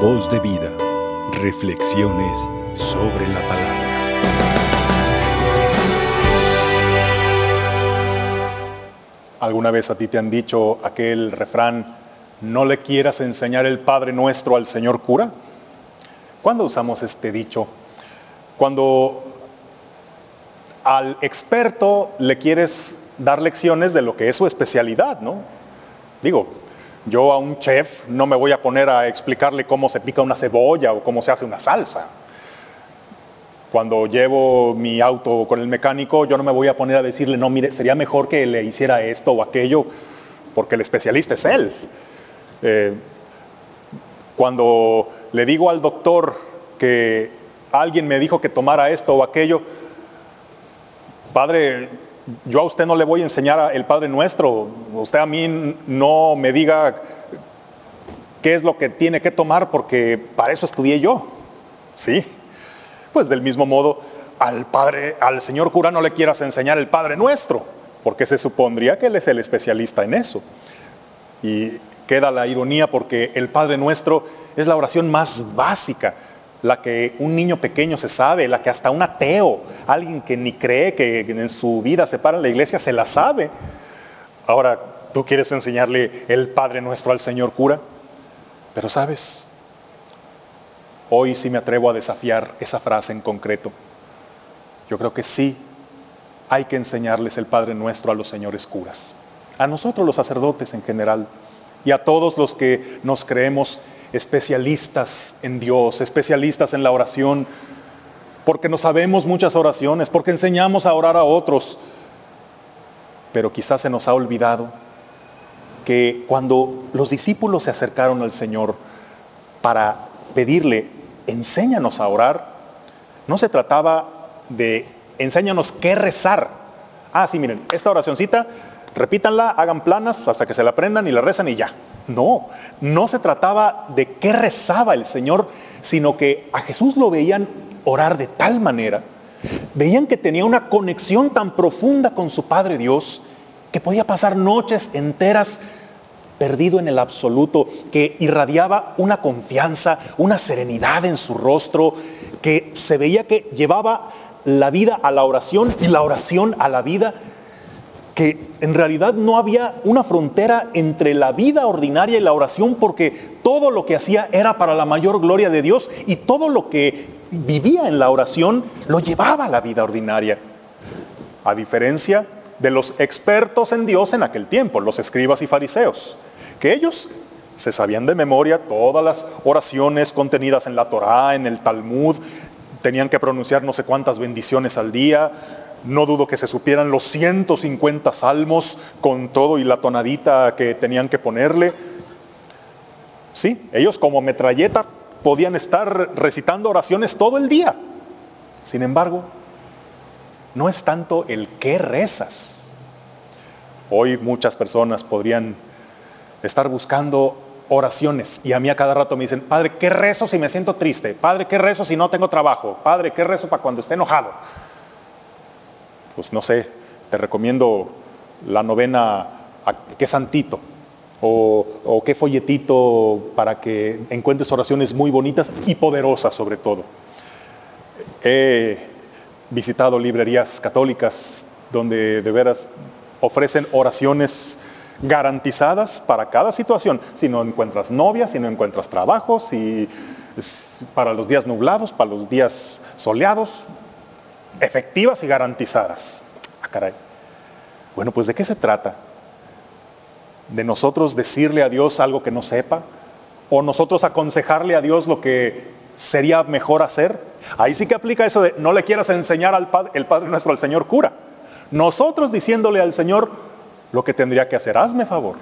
Voz de vida. Reflexiones sobre la palabra. ¿Alguna vez a ti te han dicho aquel refrán, no le quieras enseñar el Padre Nuestro al Señor cura? ¿Cuándo usamos este dicho? Cuando al experto le quieres dar lecciones de lo que es su especialidad, ¿no? Digo, yo a un chef no me voy a poner a explicarle cómo se pica una cebolla o cómo se hace una salsa. Cuando llevo mi auto con el mecánico, yo no me voy a poner a decirle, no, mire, sería mejor que le hiciera esto o aquello, porque el especialista es él. Eh, cuando le digo al doctor que alguien me dijo que tomara esto o aquello, padre, yo a usted no le voy a enseñar el Padre Nuestro, usted a mí no me diga qué es lo que tiene que tomar porque para eso estudié yo. ¿Sí? Pues del mismo modo, al Padre, al Señor cura no le quieras enseñar el Padre Nuestro, porque se supondría que Él es el especialista en eso. Y queda la ironía porque el Padre Nuestro es la oración más básica la que un niño pequeño se sabe, la que hasta un ateo, alguien que ni cree que en su vida se para en la iglesia, se la sabe. Ahora, ¿tú quieres enseñarle el Padre Nuestro al Señor cura? Pero sabes, hoy sí me atrevo a desafiar esa frase en concreto. Yo creo que sí hay que enseñarles el Padre Nuestro a los señores curas, a nosotros los sacerdotes en general y a todos los que nos creemos especialistas en Dios, especialistas en la oración, porque no sabemos muchas oraciones, porque enseñamos a orar a otros, pero quizás se nos ha olvidado que cuando los discípulos se acercaron al Señor para pedirle, enséñanos a orar, no se trataba de enséñanos qué rezar. Ah, sí, miren, esta oracioncita, repítanla, hagan planas hasta que se la aprendan y la rezan y ya. No, no se trataba de qué rezaba el Señor, sino que a Jesús lo veían orar de tal manera, veían que tenía una conexión tan profunda con su Padre Dios, que podía pasar noches enteras perdido en el absoluto, que irradiaba una confianza, una serenidad en su rostro, que se veía que llevaba la vida a la oración y la oración a la vida que en realidad no había una frontera entre la vida ordinaria y la oración porque todo lo que hacía era para la mayor gloria de Dios y todo lo que vivía en la oración lo llevaba a la vida ordinaria. A diferencia de los expertos en Dios en aquel tiempo, los escribas y fariseos, que ellos se sabían de memoria todas las oraciones contenidas en la Torá, en el Talmud, tenían que pronunciar no sé cuántas bendiciones al día, no dudo que se supieran los 150 salmos con todo y la tonadita que tenían que ponerle. Sí, ellos como metralleta podían estar recitando oraciones todo el día. Sin embargo, no es tanto el qué rezas. Hoy muchas personas podrían estar buscando oraciones y a mí a cada rato me dicen, Padre, ¿qué rezo si me siento triste? Padre, ¿qué rezo si no tengo trabajo? Padre, ¿qué rezo para cuando esté enojado? Pues no sé, te recomiendo la novena qué santito o, qué folletito para que encuentres oraciones muy bonitas y poderosas sobre todo. He visitado librerías católicas donde de veras ofrecen oraciones garantizadas para cada situación. Si no encuentras novia, si no encuentras trabajo, si para los días nublados, para los días soleados, efectivas y garantizadas. Ah, caray. Bueno, pues ¿de qué se trata? ¿De nosotros decirle a Dios algo que no sepa? ¿O nosotros aconsejarle a Dios lo que sería mejor hacer? Ahí sí que aplica eso de no le quieras enseñar al Padre, el Padre nuestro al Señor cura. Nosotros diciéndole al Señor lo que tendría que hacer, hazme favor.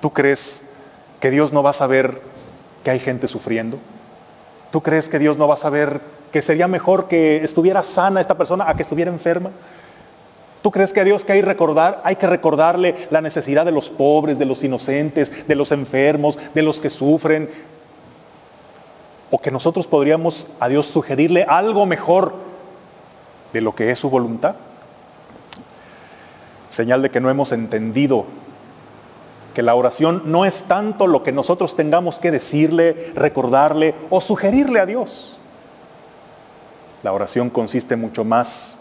¿Tú crees que Dios no va a saber que hay gente sufriendo? ¿Tú crees que Dios no va a saber que sería mejor que estuviera sana esta persona a que estuviera enferma? ¿Tú crees que a Dios que hay, recordar, hay que recordarle la necesidad de los pobres, de los inocentes, de los enfermos, de los que sufren? ¿O que nosotros podríamos a Dios sugerirle algo mejor de lo que es su voluntad? Señal de que no hemos entendido que la oración no es tanto lo que nosotros tengamos que decirle, recordarle o sugerirle a Dios. La oración consiste mucho más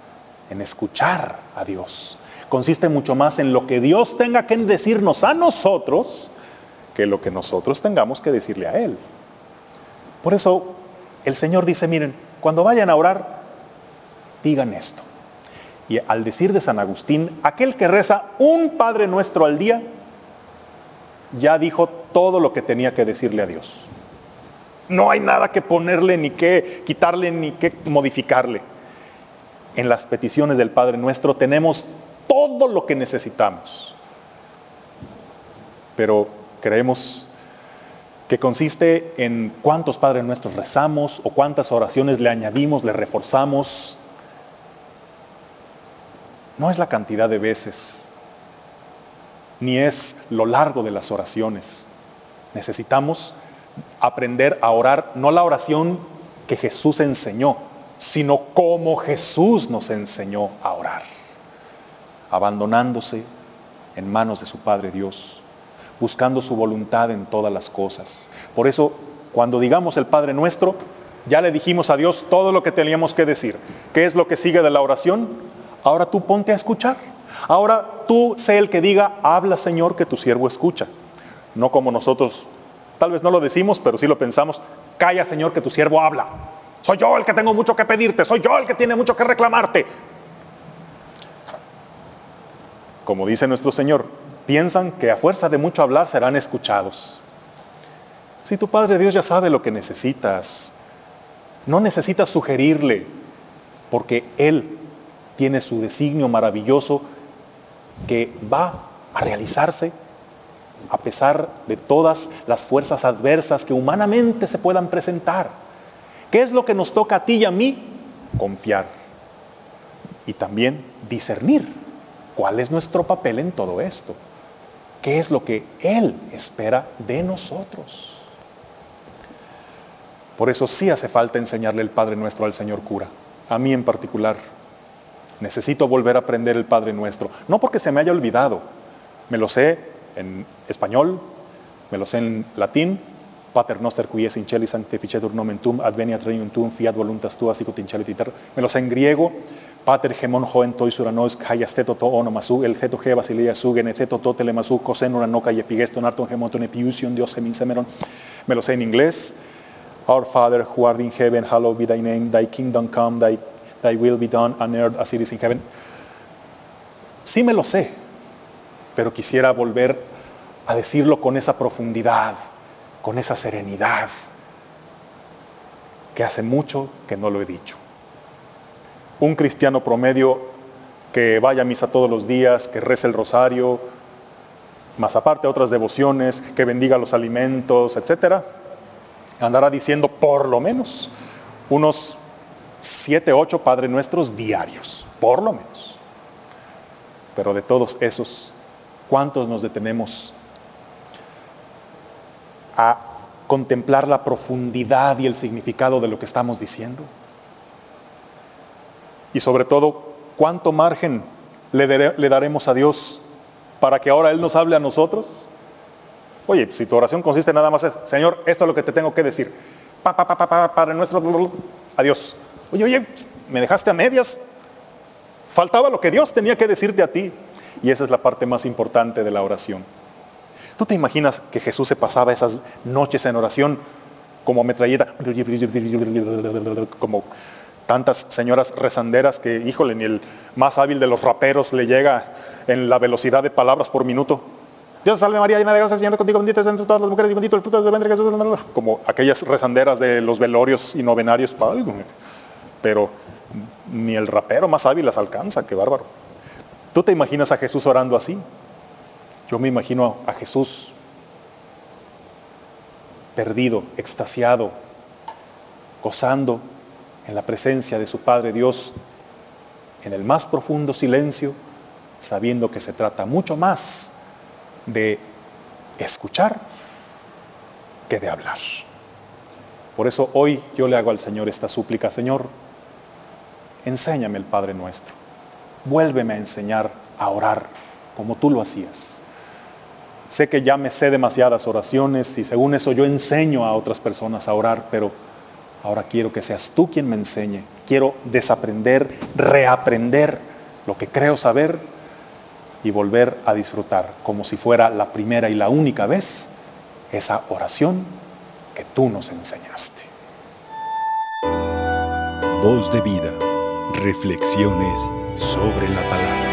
en escuchar a Dios. Consiste mucho más en lo que Dios tenga que decirnos a nosotros que lo que nosotros tengamos que decirle a Él. Por eso el Señor dice, miren, cuando vayan a orar, digan esto. Y al decir de San Agustín, aquel que reza un Padre nuestro al día, ya dijo todo lo que tenía que decirle a Dios. No hay nada que ponerle, ni que quitarle, ni que modificarle. En las peticiones del Padre nuestro tenemos todo lo que necesitamos. Pero creemos que consiste en cuántos Padres nuestros rezamos o cuántas oraciones le añadimos, le reforzamos. No es la cantidad de veces, ni es lo largo de las oraciones. Necesitamos aprender a orar, no la oración que Jesús enseñó, sino como Jesús nos enseñó a orar, abandonándose en manos de su Padre Dios, buscando su voluntad en todas las cosas. Por eso, cuando digamos el Padre nuestro, ya le dijimos a Dios todo lo que teníamos que decir. ¿Qué es lo que sigue de la oración? Ahora tú ponte a escuchar. Ahora tú sé el que diga, habla Señor, que tu siervo escucha. No como nosotros Tal vez no lo decimos, pero sí lo pensamos. Calla, Señor, que tu siervo habla. Soy yo el que tengo mucho que pedirte. Soy yo el que tiene mucho que reclamarte. Como dice nuestro Señor, piensan que a fuerza de mucho hablar serán escuchados. Si tu Padre Dios ya sabe lo que necesitas, no necesitas sugerirle, porque Él tiene su designio maravilloso que va a realizarse a pesar de todas las fuerzas adversas que humanamente se puedan presentar. ¿Qué es lo que nos toca a ti y a mí? Confiar. Y también discernir cuál es nuestro papel en todo esto. ¿Qué es lo que Él espera de nosotros? Por eso sí hace falta enseñarle el Padre Nuestro al Señor cura. A mí en particular. Necesito volver a aprender el Padre Nuestro. No porque se me haya olvidado. Me lo sé en español, me lo sé en latín, Pater noster qui es in celi sanctificetur nomen tum, adveniat regnum fiat voluntas tua sicut in Me lo sé en griego, Pater gemon hoen tois uranos, hayasteto to onomasu, el ceto ge basilia su, geneceto to telemasu, cosenura noca y epigeston arton gemonton epiusion, Dios gemin semeron. Me lo sé en inglés, Our Father who art in heaven, hallowed be thy name, thy kingdom come, thy, thy will be done on earth as it is in heaven. Sí me lo sé, pero quisiera volver a decirlo con esa profundidad, con esa serenidad, que hace mucho que no lo he dicho. Un cristiano promedio que vaya a misa todos los días, que rece el rosario, más aparte otras devociones, que bendiga los alimentos, etcétera, andará diciendo por lo menos unos siete, ocho Padre Nuestros diarios, por lo menos. Pero de todos esos, ¿Cuántos nos detenemos a contemplar la profundidad y el significado de lo que estamos diciendo? Y sobre todo, ¿cuánto margen le, daremos a Dios para que ahora Él nos hable a nosotros? Oye, si tu oración consiste nada más es, Señor, esto es lo que te tengo que decir. Pa, pa, pa, pa, para nuestro... Adiós. Oye, oye, me dejaste a medias. Faltaba lo que Dios tenía que decirte a ti. Y esa es la parte más importante de la oración. ¿Tú te imaginas que Jesús se pasaba esas noches en oración como metralleta, como tantas señoras rezanderas que, híjole, ni el más hábil de los raperos le llega en la velocidad de palabras por minuto? Dios salve María, llena de gracia, Señor contigo, bendita entre todas las mujeres y bendito el fruto de tu vientre Jesús. Como aquellas rezanderas de los velorios y novenarios, pero ni el rapero más hábil las alcanza, qué bárbaro. ¿Tú te imaginas a Jesús orando así? Yo me imagino a Jesús perdido, extasiado, gozando en la presencia de su Padre Dios, en el más profundo silencio, sabiendo que se trata mucho más de escuchar que de hablar. Por eso hoy yo le hago al Señor esta súplica, Señor, enséñame el Padre nuestro vuélveme a enseñar a orar como tú lo hacías. Sé que ya me sé demasiadas oraciones y según eso yo enseño a otras personas a orar, pero ahora quiero que seas tú quien me enseñe. Quiero desaprender, reaprender lo que creo saber y volver a disfrutar como si fuera la primera y la única vez esa oración que tú nos enseñaste. Voz de vida. Reflexiones sobre la palabra.